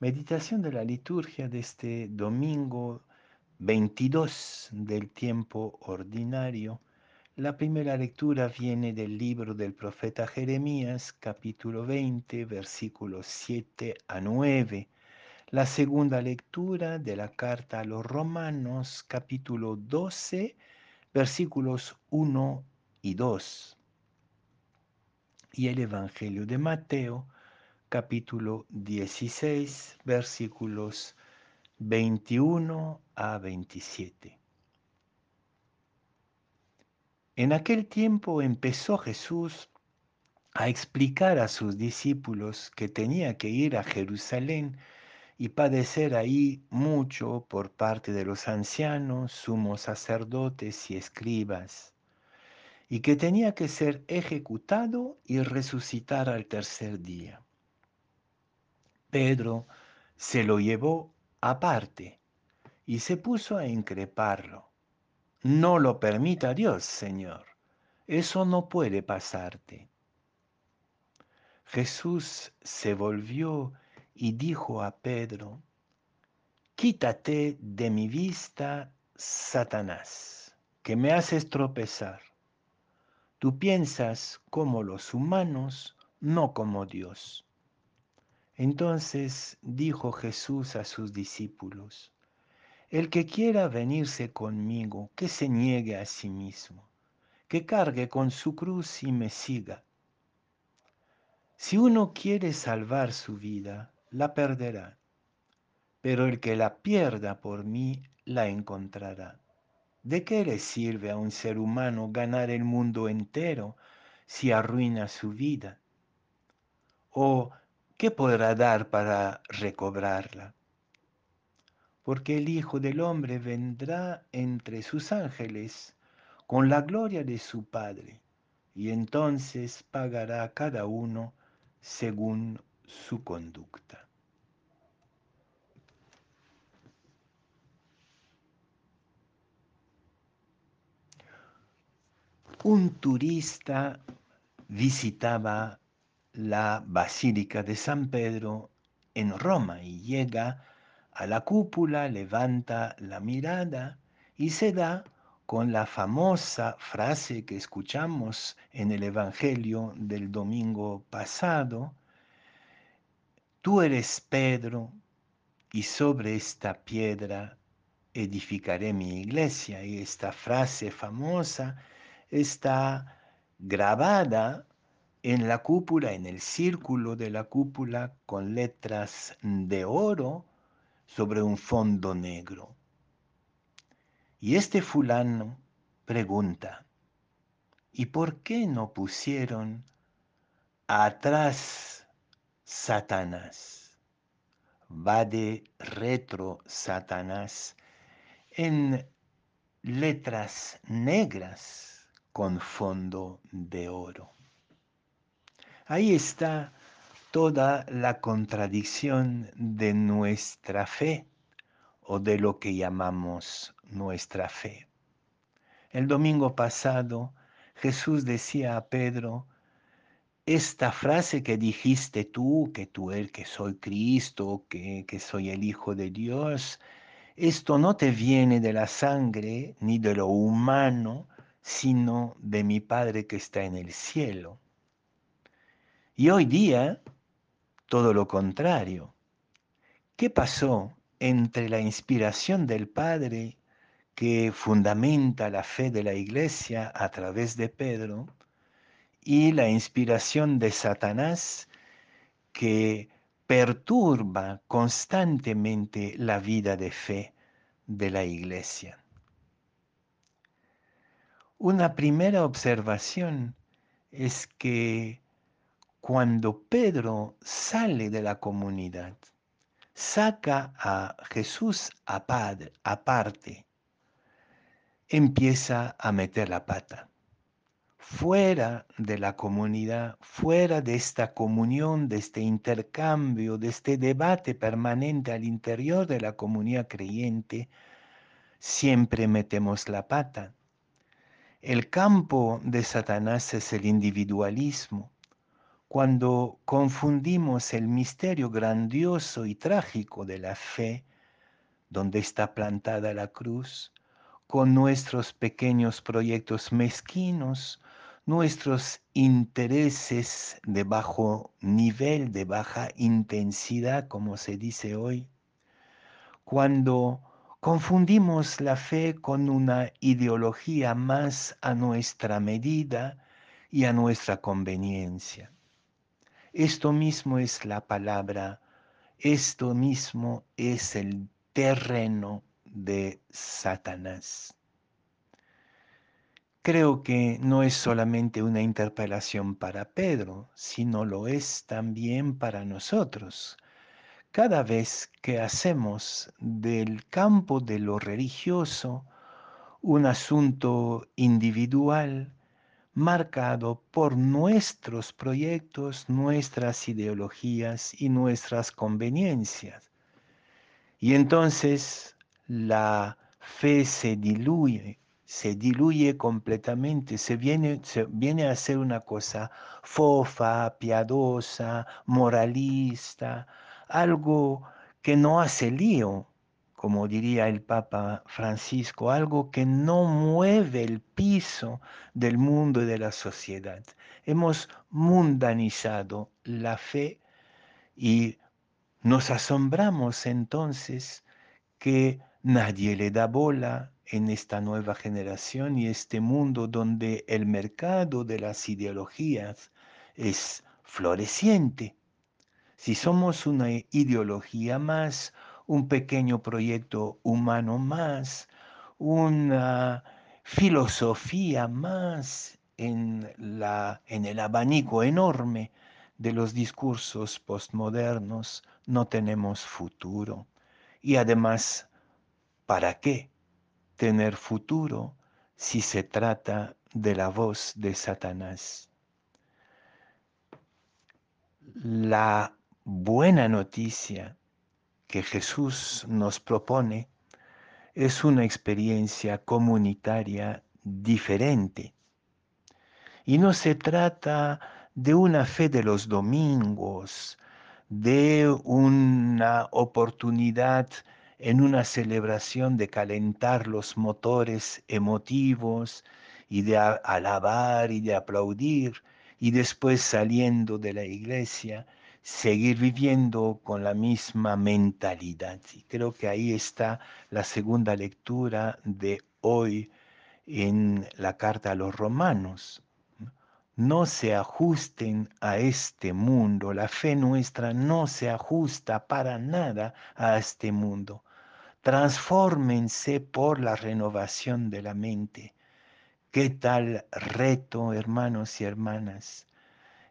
Meditación de la liturgia de este domingo 22 del tiempo ordinario. La primera lectura viene del libro del profeta Jeremías, capítulo 20, versículos 7 a 9. La segunda lectura de la carta a los romanos, capítulo 12, versículos 1 y 2. Y el Evangelio de Mateo, capítulo 16, versículos 21 a 27. En aquel tiempo empezó Jesús a explicar a sus discípulos que tenía que ir a Jerusalén y padecer ahí mucho por parte de los ancianos, sumos sacerdotes y escribas, y que tenía que ser ejecutado y resucitar al tercer día. Pedro se lo llevó aparte y se puso a increparlo. No lo permita Dios, Señor. Eso no puede pasarte. Jesús se volvió y dijo a Pedro, Quítate de mi vista, Satanás, que me haces tropezar. Tú piensas como los humanos, no como Dios. Entonces dijo Jesús a sus discípulos, El que quiera venirse conmigo, que se niegue a sí mismo, que cargue con su cruz y me siga. Si uno quiere salvar su vida, la perderá, pero el que la pierda por mí, la encontrará. ¿De qué le sirve a un ser humano ganar el mundo entero si arruina su vida? ¿O ¿qué podrá dar para recobrarla? Porque el Hijo del Hombre vendrá entre sus ángeles con la gloria de su Padre, y entonces pagará a cada uno según su conducta. Un turista visitaba la Basílica de San Pedro en Roma y llega a la cúpula, levanta la mirada y se da con la famosa frase que escuchamos en el Evangelio del domingo pasado, tú eres Pedro y sobre esta piedra edificaré mi iglesia. Y esta frase famosa está grabada en la cúpula, en el círculo de la cúpula, con letras de oro sobre un fondo negro. Y este fulano pregunta, ¿y por qué no pusieron atrás Satanás? Va de retro Satanás en letras negras con fondo de oro. Ahí está toda la contradicción de nuestra fe o de lo que llamamos nuestra fe. El domingo pasado Jesús decía a Pedro, esta frase que dijiste tú, que tú eres, que soy Cristo, que, que soy el Hijo de Dios, esto no te viene de la sangre ni de lo humano, sino de mi Padre que está en el cielo. Y hoy día, todo lo contrario. ¿Qué pasó entre la inspiración del Padre que fundamenta la fe de la iglesia a través de Pedro y la inspiración de Satanás que perturba constantemente la vida de fe de la iglesia? Una primera observación es que cuando Pedro sale de la comunidad, saca a Jesús aparte, empieza a meter la pata. Fuera de la comunidad, fuera de esta comunión, de este intercambio, de este debate permanente al interior de la comunidad creyente, siempre metemos la pata. El campo de Satanás es el individualismo cuando confundimos el misterio grandioso y trágico de la fe, donde está plantada la cruz, con nuestros pequeños proyectos mezquinos, nuestros intereses de bajo nivel, de baja intensidad, como se dice hoy, cuando confundimos la fe con una ideología más a nuestra medida y a nuestra conveniencia. Esto mismo es la palabra, esto mismo es el terreno de Satanás. Creo que no es solamente una interpelación para Pedro, sino lo es también para nosotros. Cada vez que hacemos del campo de lo religioso un asunto individual, marcado por nuestros proyectos, nuestras ideologías y nuestras conveniencias. Y entonces la fe se diluye, se diluye completamente, se viene, se viene a ser una cosa fofa, piadosa, moralista, algo que no hace lío, como diría el Papa Francisco, algo que no mueve el piso del mundo y de la sociedad. Hemos mundanizado la fe y nos asombramos entonces que nadie le da bola en esta nueva generación y este mundo donde el mercado de las ideologías es floreciente. Si somos una ideología más, un pequeño proyecto humano más, una filosofía más en, la, en el abanico enorme de los discursos postmodernos, no tenemos futuro. Y además, ¿para qué tener futuro si se trata de la voz de Satanás? La buena noticia que Jesús nos propone es una experiencia comunitaria diferente. Y no se trata de una fe de los domingos, de una oportunidad en una celebración de calentar los motores emotivos y de alabar y de aplaudir y después saliendo de la iglesia seguir viviendo con la misma mentalidad. Y creo que ahí está la segunda lectura de hoy en la carta a los romanos. No se ajusten a este mundo, la fe nuestra no se ajusta para nada a este mundo. Transfórmense por la renovación de la mente. ¿Qué tal reto, hermanos y hermanas?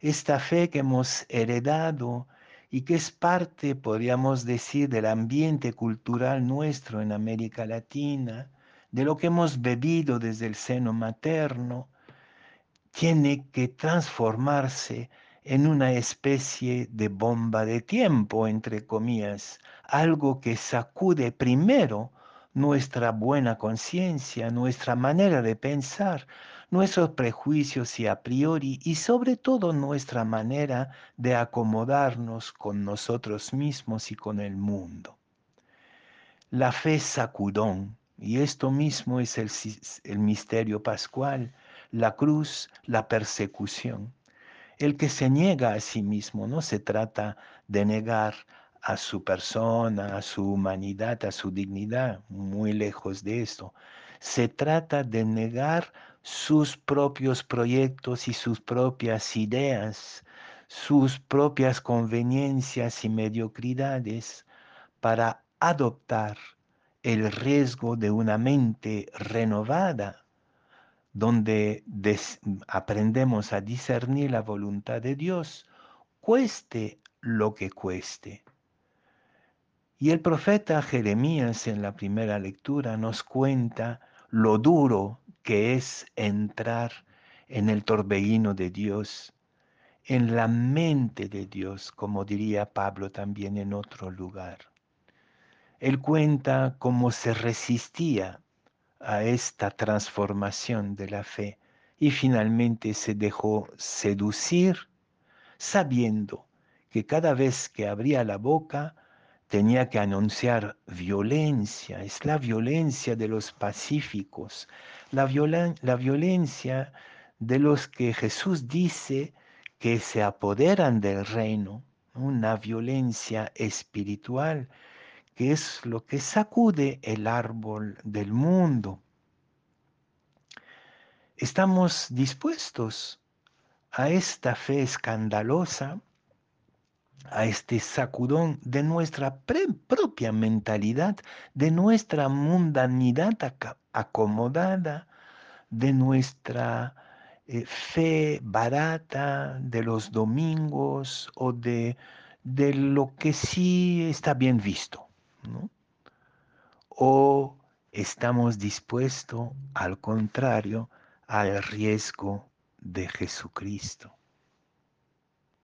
Esta fe que hemos heredado y que es parte, podríamos decir, del ambiente cultural nuestro en América Latina, de lo que hemos bebido desde el seno materno, tiene que transformarse en una especie de bomba de tiempo, entre comillas, algo que sacude primero nuestra buena conciencia, nuestra manera de pensar, nuestros prejuicios y a priori y sobre todo nuestra manera de acomodarnos con nosotros mismos y con el mundo. La fe sacudón, y esto mismo es el, el misterio pascual, la cruz, la persecución. El que se niega a sí mismo, no se trata de negar a su persona, a su humanidad, a su dignidad, muy lejos de esto. Se trata de negar sus propios proyectos y sus propias ideas, sus propias conveniencias y mediocridades para adoptar el riesgo de una mente renovada, donde aprendemos a discernir la voluntad de Dios, cueste lo que cueste. Y el profeta Jeremías en la primera lectura nos cuenta lo duro que es entrar en el torbellino de Dios, en la mente de Dios, como diría Pablo también en otro lugar. Él cuenta cómo se resistía a esta transformación de la fe y finalmente se dejó seducir, sabiendo que cada vez que abría la boca tenía que anunciar violencia, es la violencia de los pacíficos, la, la violencia de los que Jesús dice que se apoderan del reino, una violencia espiritual que es lo que sacude el árbol del mundo. Estamos dispuestos a esta fe escandalosa, a este sacudón de nuestra propia mentalidad, de nuestra mundanidad acomodada, de nuestra eh, fe barata de los domingos o de, de lo que sí está bien visto. O estamos dispuestos, al contrario, al riesgo de Jesucristo.